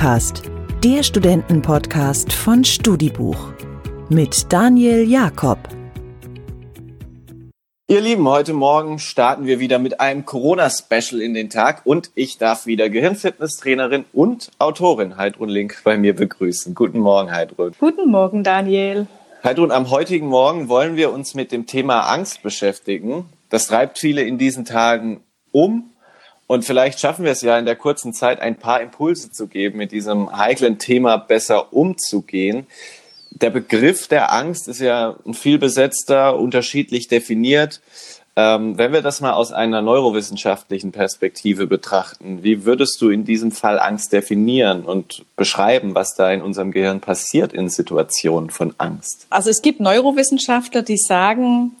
Studicast, der Studentenpodcast von Studibuch mit Daniel Jakob. Ihr Lieben, heute Morgen starten wir wieder mit einem Corona-Special in den Tag und ich darf wieder Gehirnfitnesstrainerin und Autorin Heidrun Link bei mir begrüßen. Guten Morgen, Heidrun. Guten Morgen, Daniel. Heidrun, am heutigen Morgen wollen wir uns mit dem Thema Angst beschäftigen. Das treibt viele in diesen Tagen um und vielleicht schaffen wir es ja in der kurzen Zeit, ein paar Impulse zu geben, mit diesem heiklen Thema besser umzugehen. Der Begriff der Angst ist ja ein vielbesetzter, unterschiedlich definiert. Ähm, wenn wir das mal aus einer neurowissenschaftlichen Perspektive betrachten, wie würdest du in diesem Fall Angst definieren und beschreiben, was da in unserem Gehirn passiert in Situationen von Angst? Also es gibt Neurowissenschaftler, die sagen,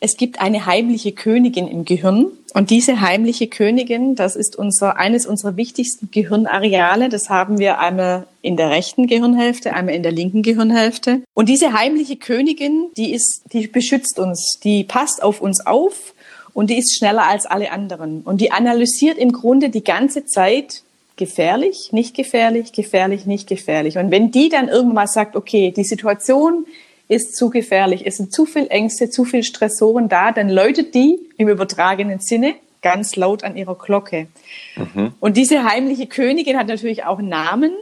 es gibt eine heimliche Königin im Gehirn. Und diese heimliche Königin, das ist unser, eines unserer wichtigsten Gehirnareale. Das haben wir einmal in der rechten Gehirnhälfte, einmal in der linken Gehirnhälfte. Und diese heimliche Königin, die ist, die beschützt uns, die passt auf uns auf und die ist schneller als alle anderen. Und die analysiert im Grunde die ganze Zeit, gefährlich, nicht gefährlich, gefährlich, nicht gefährlich. Und wenn die dann irgendwann mal sagt, okay, die Situation ist zu gefährlich, es sind zu viel Ängste, zu viel Stressoren da, dann läutet die im übertragenen Sinne ganz laut an ihrer Glocke. Mhm. Und diese heimliche Königin hat natürlich auch einen Namen.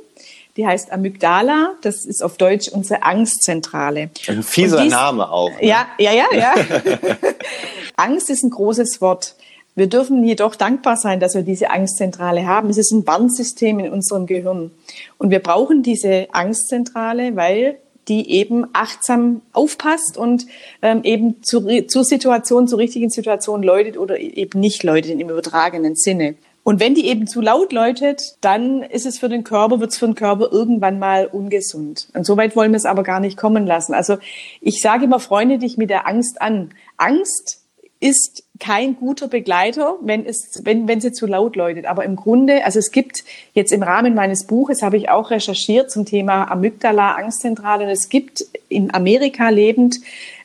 Die heißt Amygdala. Das ist auf Deutsch unsere Angstzentrale. Ein fieser dies, Name auch. Ne? Ja, ja, ja, ja. Angst ist ein großes Wort. Wir dürfen jedoch dankbar sein, dass wir diese Angstzentrale haben. Es ist ein Warnsystem in unserem Gehirn. Und wir brauchen diese Angstzentrale, weil die eben achtsam aufpasst und ähm, eben zu, zur Situation, zur richtigen Situation läutet oder eben nicht läutet im übertragenen Sinne. Und wenn die eben zu laut läutet, dann ist es für den Körper, wird es für den Körper irgendwann mal ungesund. Und so weit wollen wir es aber gar nicht kommen lassen. Also ich sage immer, freunde dich mit der Angst an. Angst ist kein guter Begleiter, wenn es, wenn, wenn sie zu laut läutet. Aber im Grunde, also es gibt jetzt im Rahmen meines Buches, habe ich auch recherchiert zum Thema Amygdala, Angstzentrale. Und es gibt in Amerika lebend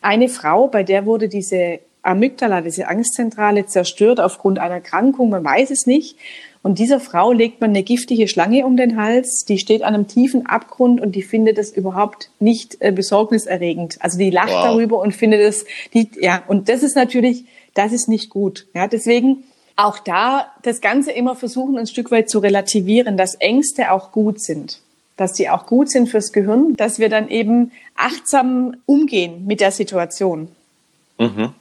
eine Frau, bei der wurde diese Amygdala, diese Angstzentrale zerstört aufgrund einer Krankung. Man weiß es nicht. Und dieser Frau legt man eine giftige Schlange um den Hals, die steht an einem tiefen Abgrund und die findet es überhaupt nicht äh, besorgniserregend. Also die lacht wow. darüber und findet es, die, ja, und das ist natürlich, das ist nicht gut. Ja, deswegen auch da das Ganze immer versuchen, ein Stück weit zu relativieren, dass Ängste auch gut sind. Dass die auch gut sind fürs Gehirn, dass wir dann eben achtsam umgehen mit der Situation. Mhm.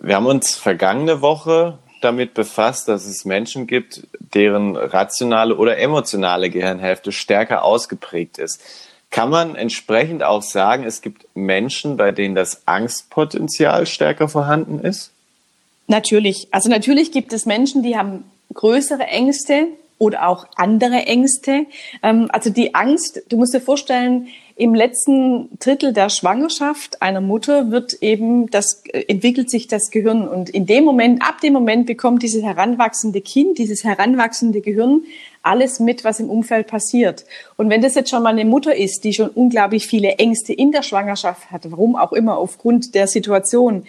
Wir haben uns vergangene Woche damit befasst, dass es Menschen gibt, deren rationale oder emotionale Gehirnhälfte stärker ausgeprägt ist. Kann man entsprechend auch sagen, es gibt Menschen, bei denen das Angstpotenzial stärker vorhanden ist? Natürlich. Also natürlich gibt es Menschen, die haben größere Ängste oder auch andere Ängste. Ähm, also die Angst, du musst dir vorstellen, im letzten Drittel der Schwangerschaft einer Mutter wird eben das, äh, entwickelt sich das Gehirn. Und in dem Moment, ab dem Moment bekommt dieses heranwachsende Kind, dieses heranwachsende Gehirn alles mit, was im Umfeld passiert. Und wenn das jetzt schon mal eine Mutter ist, die schon unglaublich viele Ängste in der Schwangerschaft hat, warum auch immer, aufgrund der Situation,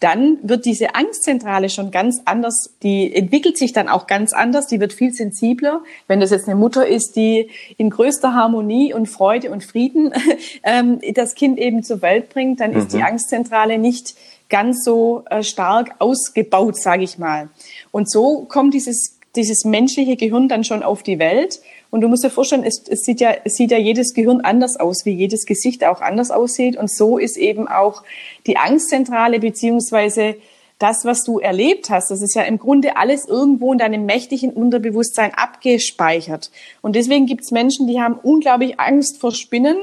dann wird diese Angstzentrale schon ganz anders, die entwickelt sich dann auch ganz anders, die wird viel sensibler. Wenn das jetzt eine Mutter ist, die in größter Harmonie und Freude und Frieden ähm, das Kind eben zur Welt bringt, dann mhm. ist die mhm. Angstzentrale nicht ganz so äh, stark ausgebaut, sage ich mal. Und so kommt dieses dieses menschliche Gehirn dann schon auf die Welt. Und du musst dir vorstellen, es, es, sieht ja, es sieht ja jedes Gehirn anders aus, wie jedes Gesicht auch anders aussieht. Und so ist eben auch die Angstzentrale beziehungsweise das, was du erlebt hast, das ist ja im Grunde alles irgendwo in deinem mächtigen Unterbewusstsein abgespeichert. Und deswegen gibt es Menschen, die haben unglaublich Angst vor Spinnen.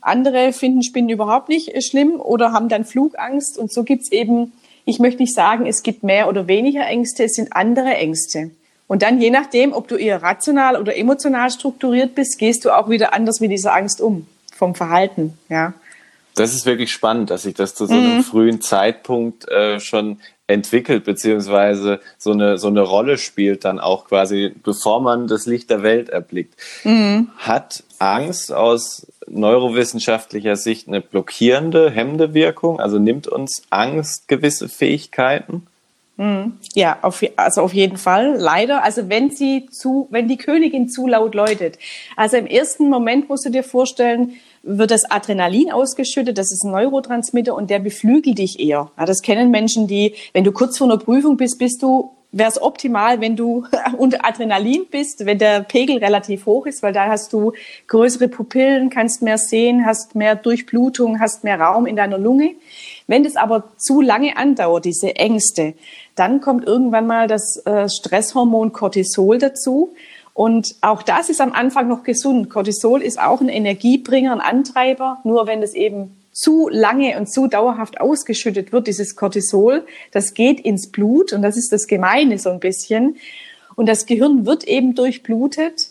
Andere finden Spinnen überhaupt nicht schlimm oder haben dann Flugangst. Und so gibt es eben, ich möchte nicht sagen, es gibt mehr oder weniger Ängste, es sind andere Ängste. Und dann, je nachdem, ob du eher rational oder emotional strukturiert bist, gehst du auch wieder anders mit dieser Angst um, vom Verhalten, ja. Das ist wirklich spannend, dass sich das zu so einem mhm. frühen Zeitpunkt äh, schon entwickelt, beziehungsweise so eine, so eine Rolle spielt, dann auch quasi, bevor man das Licht der Welt erblickt. Mhm. Hat Angst aus neurowissenschaftlicher Sicht eine blockierende, hemmende Wirkung? Also nimmt uns Angst gewisse Fähigkeiten? Mhm. Ja, auf, also auf jeden Fall. Leider. Also wenn sie zu, wenn die Königin zu laut läutet. Also im ersten Moment musst du dir vorstellen, wird das Adrenalin ausgeschüttet, das ist ein Neurotransmitter und der beflügelt dich eher. Ja, das kennen Menschen, die, wenn du kurz vor einer Prüfung bist, bist du wäre es optimal, wenn du unter Adrenalin bist, wenn der Pegel relativ hoch ist, weil da hast du größere Pupillen, kannst mehr sehen, hast mehr Durchblutung, hast mehr Raum in deiner Lunge. Wenn das aber zu lange andauert, diese Ängste, dann kommt irgendwann mal das äh, Stresshormon Cortisol dazu. Und auch das ist am Anfang noch gesund. Cortisol ist auch ein Energiebringer, ein Antreiber. Nur wenn es eben zu lange und zu dauerhaft ausgeschüttet wird, dieses Cortisol, das geht ins Blut und das ist das Gemeine so ein bisschen. Und das Gehirn wird eben durchblutet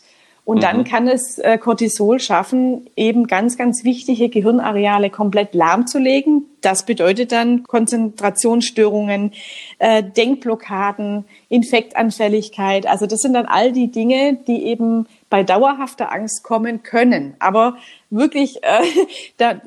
und mhm. dann kann es äh, Cortisol schaffen, eben ganz, ganz wichtige Gehirnareale komplett lahmzulegen. Das bedeutet dann Konzentrationsstörungen, äh, Denkblockaden, Infektanfälligkeit. Also das sind dann all die Dinge, die eben bei dauerhafter Angst kommen können. Aber wirklich, äh, da,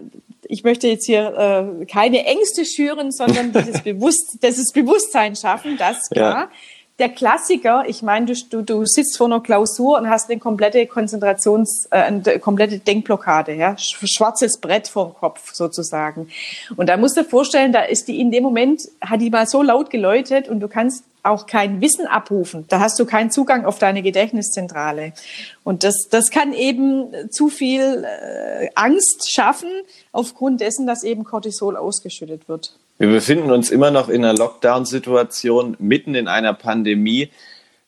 ich möchte jetzt hier äh, keine Ängste schüren, sondern dieses, Bewusst dieses Bewusstsein schaffen, das klar. Ja. Der Klassiker, ich meine, du, du, du sitzt vor einer Klausur und hast eine komplette Konzentrations, äh, eine komplette Denkblockade, ja, schwarzes Brett vorm Kopf sozusagen. Und da musst du dir vorstellen, da ist die in dem Moment, hat die mal so laut geläutet und du kannst auch kein Wissen abrufen. Da hast du keinen Zugang auf deine Gedächtniszentrale. Und das, das kann eben zu viel äh, Angst schaffen, aufgrund dessen, dass eben Cortisol ausgeschüttet wird. Wir befinden uns immer noch in einer Lockdown-Situation, mitten in einer Pandemie.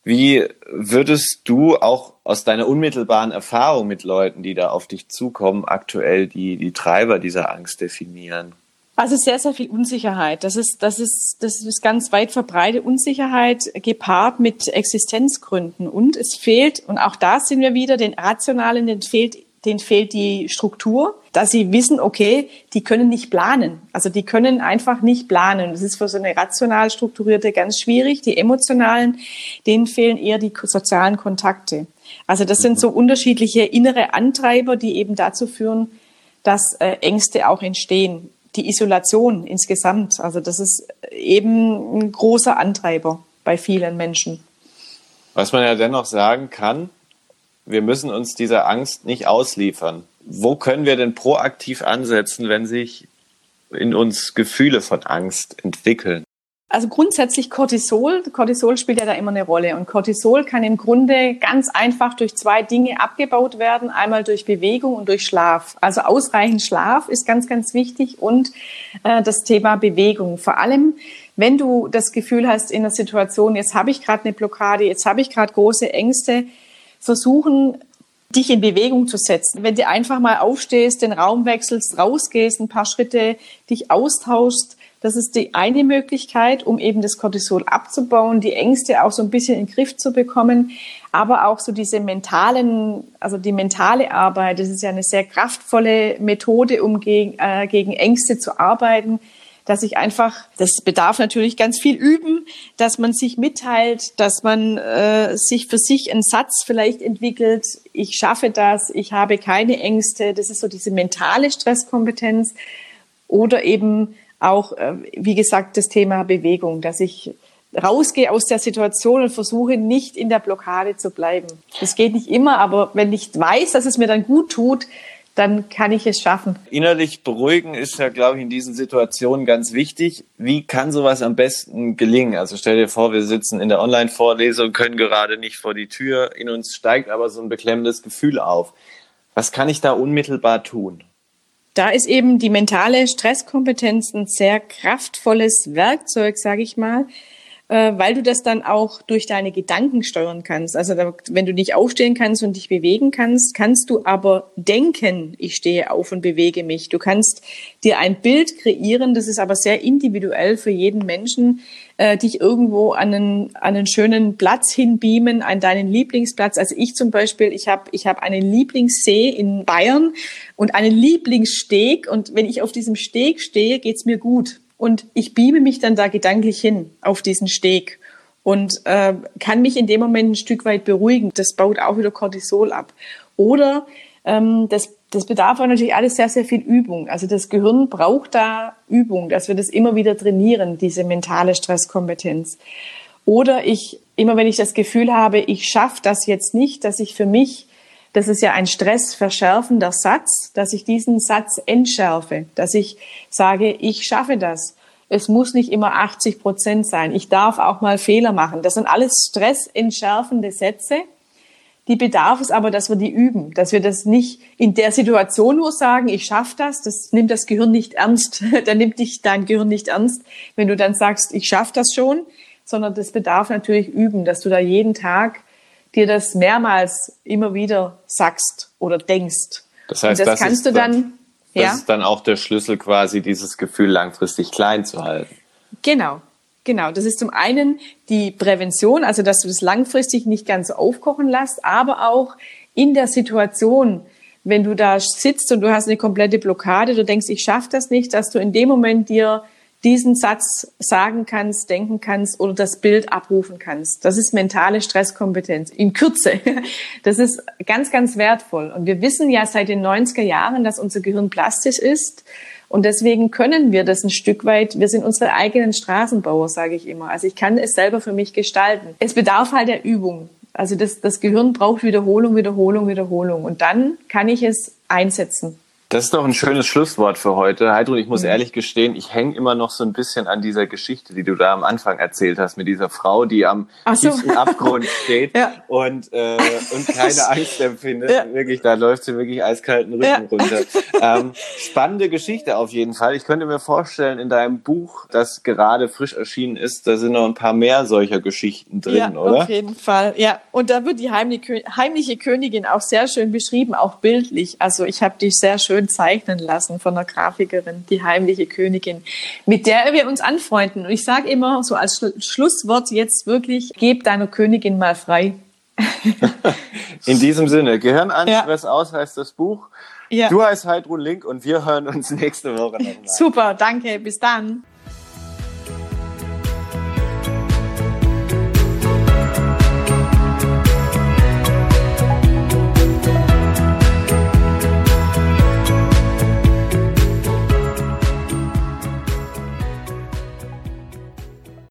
Wie würdest du auch aus deiner unmittelbaren Erfahrung mit Leuten, die da auf dich zukommen, aktuell die, die Treiber dieser Angst definieren? Also sehr, sehr viel Unsicherheit. Das ist, das ist, das ist ganz weit verbreitet. Unsicherheit gepaart mit Existenzgründen. Und es fehlt, und auch da sind wir wieder, den Rationalen, den fehlt, denen fehlt die Struktur, dass sie wissen, okay, die können nicht planen. Also die können einfach nicht planen. Das ist für so eine rational strukturierte ganz schwierig. Die emotionalen, denen fehlen eher die sozialen Kontakte. Also das sind so unterschiedliche innere Antreiber, die eben dazu führen, dass äh, Ängste auch entstehen die Isolation insgesamt. Also das ist eben ein großer Antreiber bei vielen Menschen. Was man ja dennoch sagen kann, wir müssen uns dieser Angst nicht ausliefern. Wo können wir denn proaktiv ansetzen, wenn sich in uns Gefühle von Angst entwickeln? Also grundsätzlich Cortisol. Cortisol spielt ja da immer eine Rolle. Und Cortisol kann im Grunde ganz einfach durch zwei Dinge abgebaut werden. Einmal durch Bewegung und durch Schlaf. Also ausreichend Schlaf ist ganz, ganz wichtig. Und äh, das Thema Bewegung. Vor allem, wenn du das Gefühl hast in der Situation, jetzt habe ich gerade eine Blockade, jetzt habe ich gerade große Ängste, versuchen, dich in Bewegung zu setzen. Wenn du einfach mal aufstehst, den Raum wechselst, rausgehst, ein paar Schritte dich austauschst, das ist die eine Möglichkeit, um eben das Cortisol abzubauen, die Ängste auch so ein bisschen in den Griff zu bekommen, aber auch so diese mentalen, also die mentale Arbeit, das ist ja eine sehr kraftvolle Methode, um gegen, äh, gegen Ängste zu arbeiten dass ich einfach, das bedarf natürlich ganz viel Üben, dass man sich mitteilt, dass man äh, sich für sich einen Satz vielleicht entwickelt, ich schaffe das, ich habe keine Ängste, das ist so diese mentale Stresskompetenz. Oder eben auch, äh, wie gesagt, das Thema Bewegung, dass ich rausgehe aus der Situation und versuche nicht in der Blockade zu bleiben. Das geht nicht immer, aber wenn ich weiß, dass es mir dann gut tut, dann kann ich es schaffen. Innerlich beruhigen ist ja, glaube ich, in diesen Situationen ganz wichtig. Wie kann sowas am besten gelingen? Also stell dir vor, wir sitzen in der Online-Vorlesung, können gerade nicht vor die Tür, in uns steigt aber so ein beklemmendes Gefühl auf. Was kann ich da unmittelbar tun? da ist eben die mentale Stresskompetenz ein sehr kraftvolles Werkzeug, sage ich mal, äh, weil du das dann auch durch deine Gedanken steuern kannst. Also wenn du nicht aufstehen kannst und dich bewegen kannst, kannst du aber denken, ich stehe auf und bewege mich. Du kannst dir ein Bild kreieren, das ist aber sehr individuell für jeden Menschen, äh, dich irgendwo an einen, an einen schönen Platz hinbeamen, an deinen Lieblingsplatz. Also ich zum Beispiel, ich habe ich hab einen Lieblingssee in Bayern und einen Lieblingssteg und wenn ich auf diesem Steg stehe, geht's mir gut. Und ich beame mich dann da gedanklich hin auf diesen Steg und äh, kann mich in dem Moment ein Stück weit beruhigen. Das baut auch wieder Cortisol ab. Oder ähm, das das bedarf auch natürlich alles sehr, sehr viel Übung. Also das Gehirn braucht da Übung, dass wir das immer wieder trainieren, diese mentale Stresskompetenz. Oder ich, immer wenn ich das Gefühl habe, ich schaffe das jetzt nicht, dass ich für mich, das ist ja ein stressverschärfender Satz, dass ich diesen Satz entschärfe, dass ich sage, ich schaffe das. Es muss nicht immer 80 Prozent sein. Ich darf auch mal Fehler machen. Das sind alles stressentschärfende Sätze. Die bedarf es aber, dass wir die üben, dass wir das nicht in der Situation nur sagen, ich schaffe das, das nimmt das Gehirn nicht ernst, dann nimmt dich dein Gehirn nicht ernst, wenn du dann sagst, ich schaffe das schon, sondern das bedarf natürlich üben, dass du da jeden Tag dir das mehrmals immer wieder sagst oder denkst. Das heißt, das, das kannst du dann, dann das ja? ist dann auch der Schlüssel quasi, dieses Gefühl langfristig klein zu halten. Genau, Genau, das ist zum einen die Prävention, also dass du das langfristig nicht ganz aufkochen lässt, aber auch in der Situation, wenn du da sitzt und du hast eine komplette Blockade, du denkst, ich schaffe das nicht, dass du in dem Moment dir diesen Satz sagen kannst, denken kannst oder das Bild abrufen kannst. Das ist mentale Stresskompetenz in Kürze. Das ist ganz, ganz wertvoll. Und wir wissen ja seit den 90er Jahren, dass unser Gehirn plastisch ist und deswegen können wir das ein Stück weit, wir sind unsere eigenen Straßenbauer, sage ich immer. Also ich kann es selber für mich gestalten. Es bedarf halt der Übung. Also das, das Gehirn braucht Wiederholung, Wiederholung, Wiederholung. Und dann kann ich es einsetzen. Das ist doch ein schönes Schlusswort für heute. Heidrun, ich muss mhm. ehrlich gestehen, ich hänge immer noch so ein bisschen an dieser Geschichte, die du da am Anfang erzählt hast, mit dieser Frau, die am so. tiefsten Abgrund steht ja. und, äh, und keine Angst empfindet. Ja. Wirklich, da läuft sie wirklich eiskalten Rücken ja. runter. Ähm, spannende Geschichte auf jeden Fall. Ich könnte mir vorstellen, in deinem Buch, das gerade frisch erschienen ist, da sind noch ein paar mehr solcher Geschichten drin, ja, oder? Auf jeden Fall, ja. Und da wird die heimliche Königin auch sehr schön beschrieben, auch bildlich. Also ich habe die sehr schön schön zeichnen lassen von einer Grafikerin, die heimliche Königin, mit der wir uns anfreunden. Und ich sage immer so als Schlusswort jetzt wirklich, geb deiner Königin mal frei. In diesem Sinne, Gehirn an, ja. Stress aus heißt das Buch. Ja. Du heißt Heidrun Link und wir hören uns nächste Woche nochmal. Super, danke, bis dann.